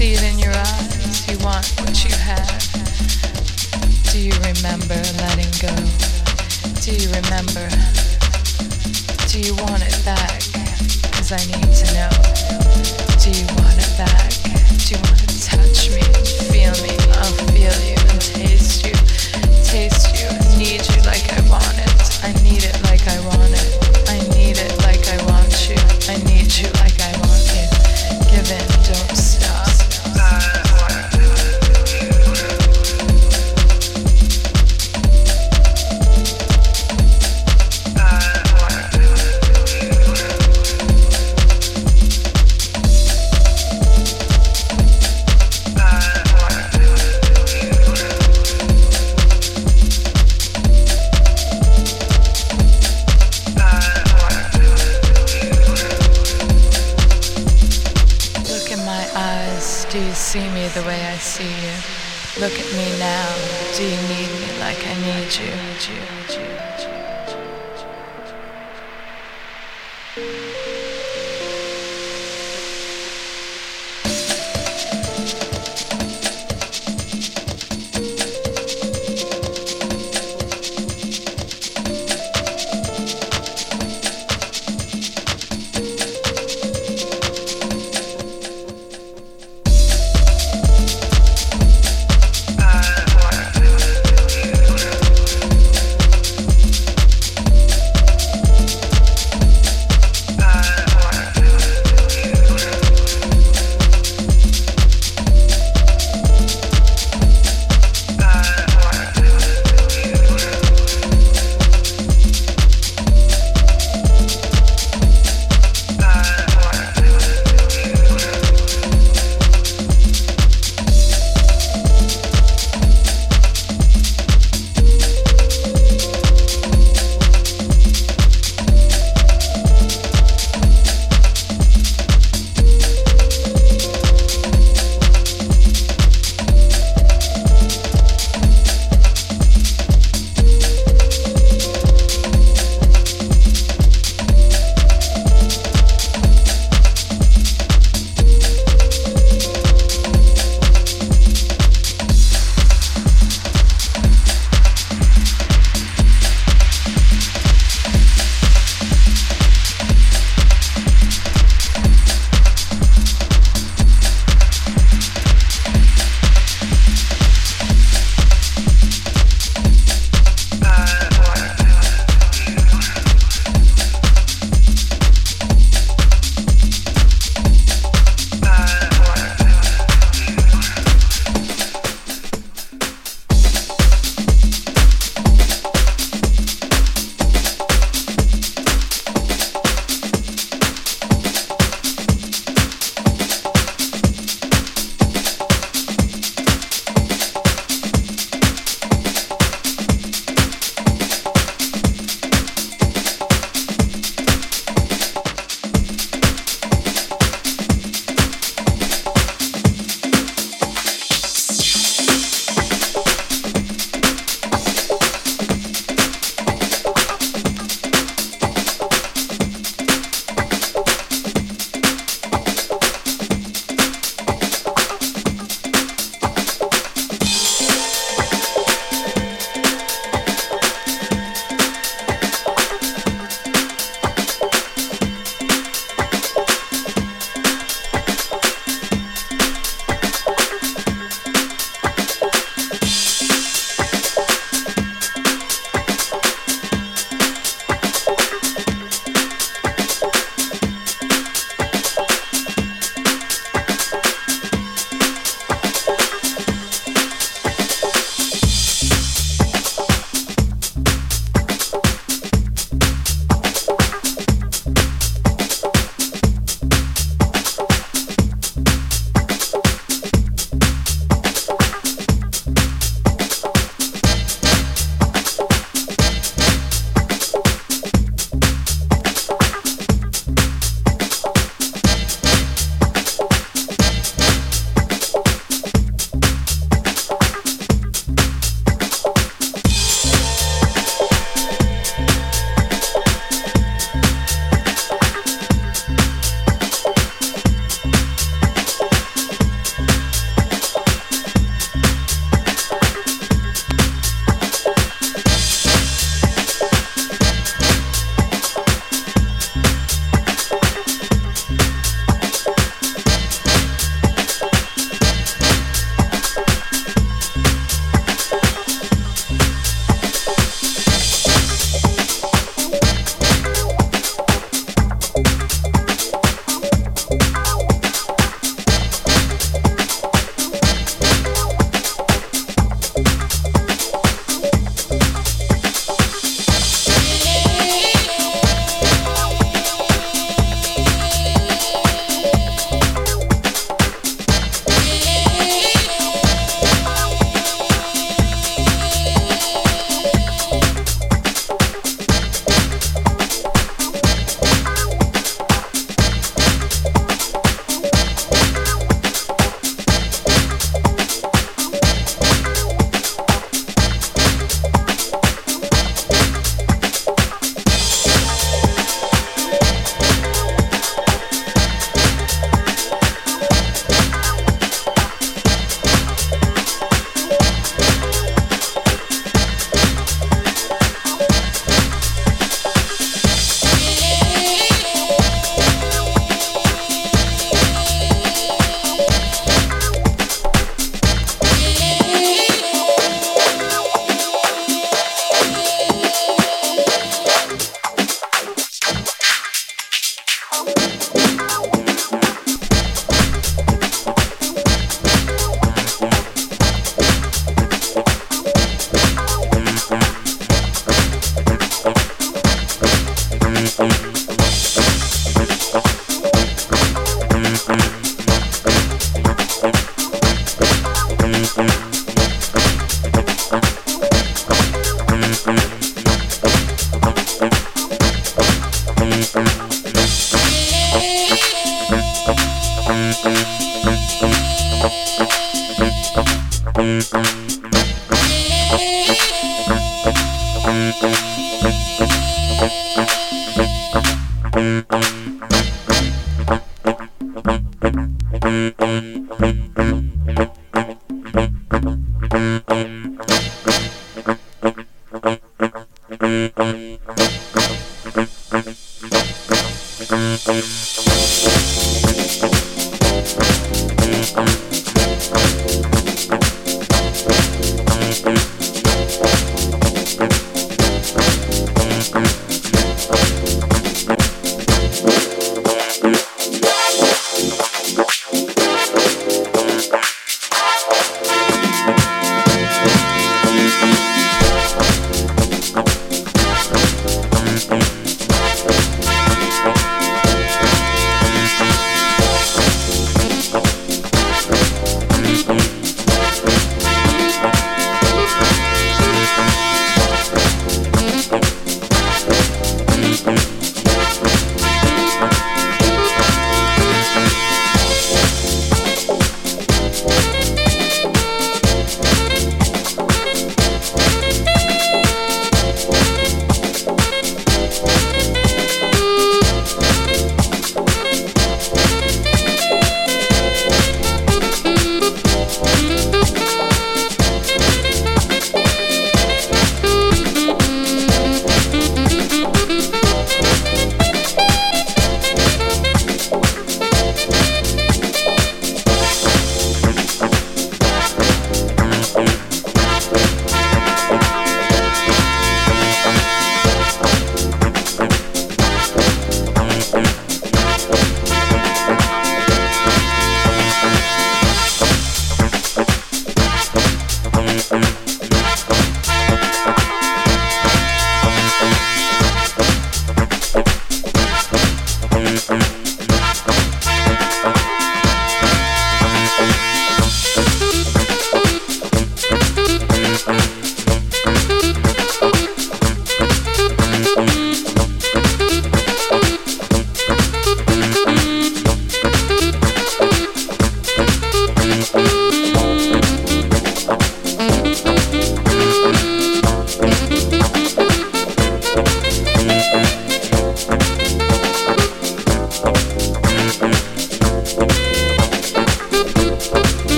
see it in your eyes. You want what you have. Do you remember letting go? Do you remember? Do you want it back? Cause I need to know. Do you want it back? Do you want to touch me? Feel me? I'll feel you. Look at me now. Do you need me like I need you?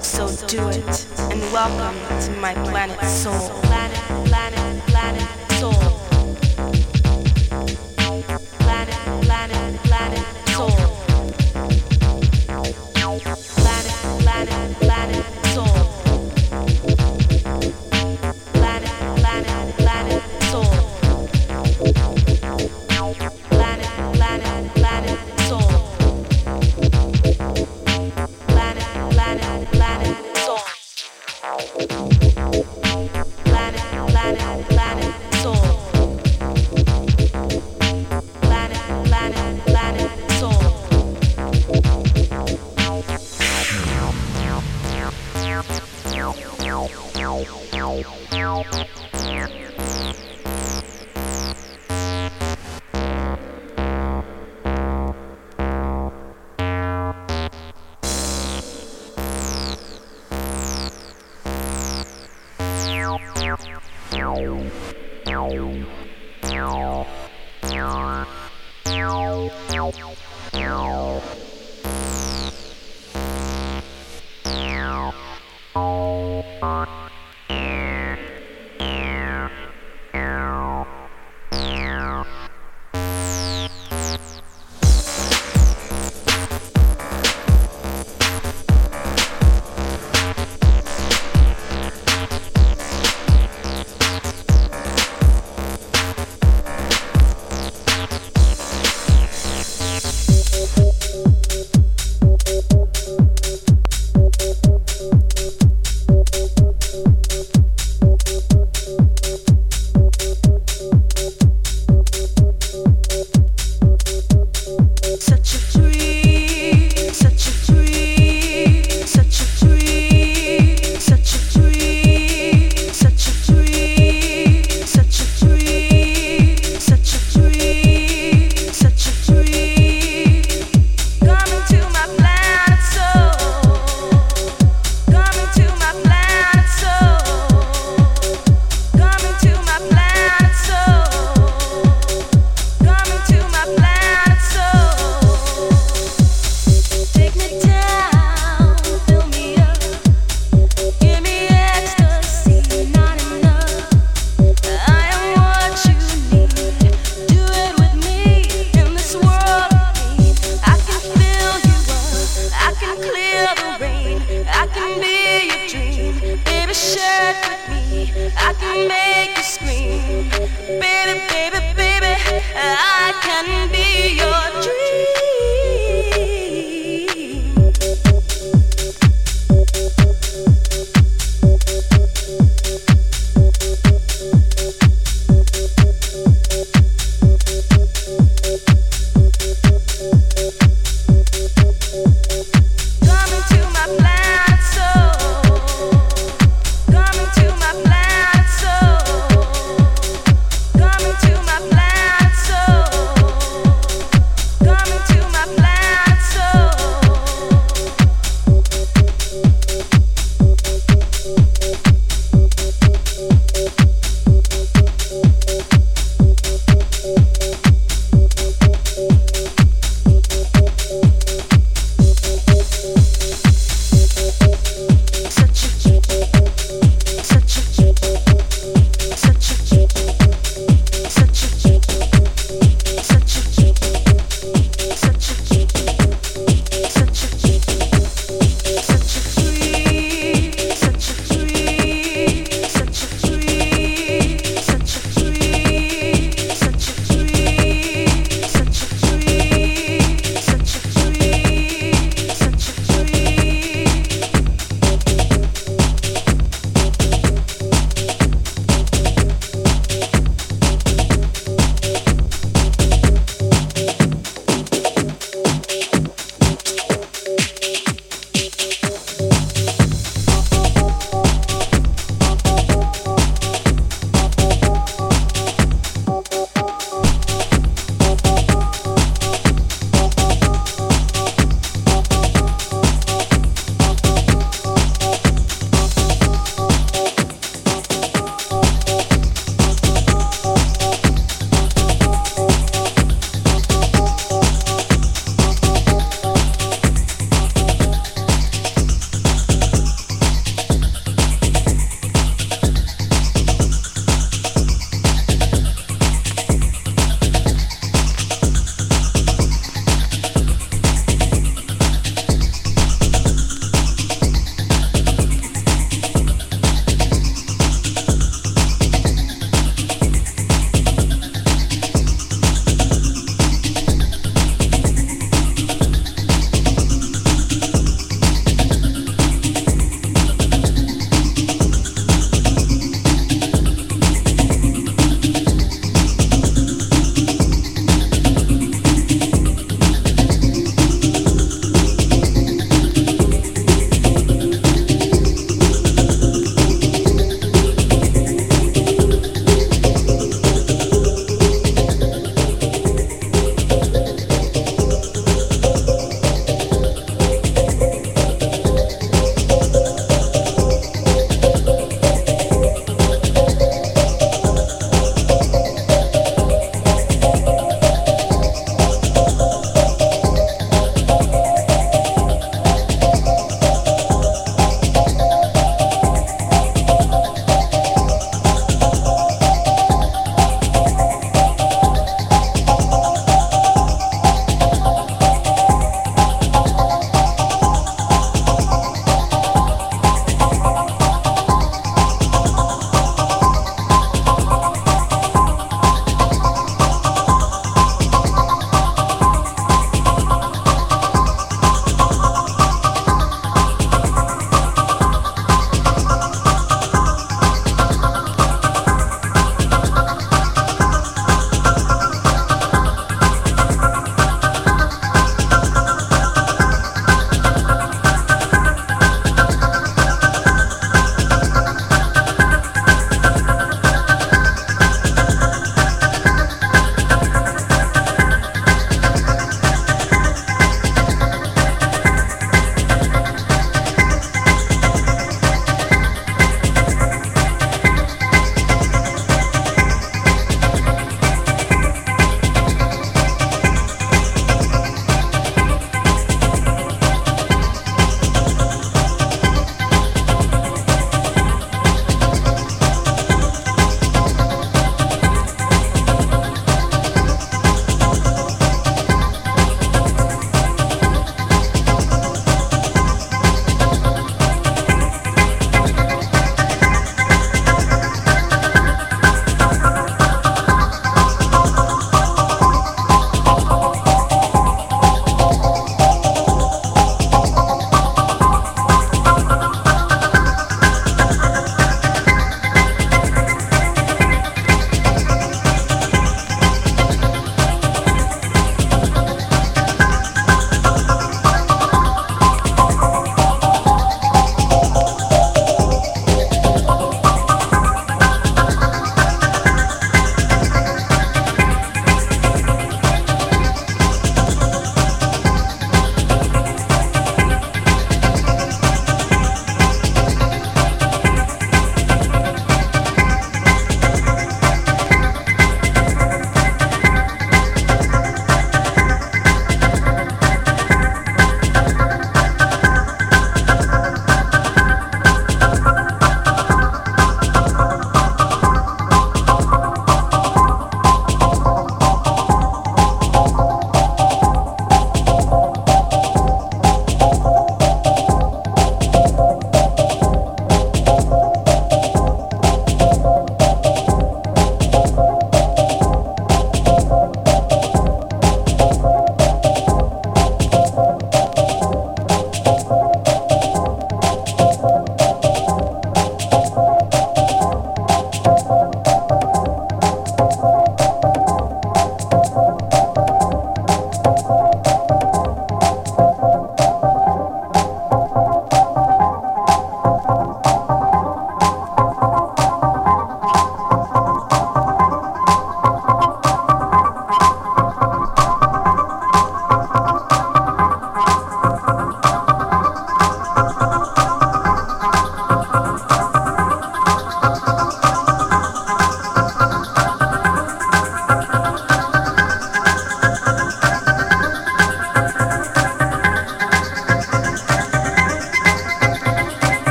So do it and welcome to my planet soul. Bye.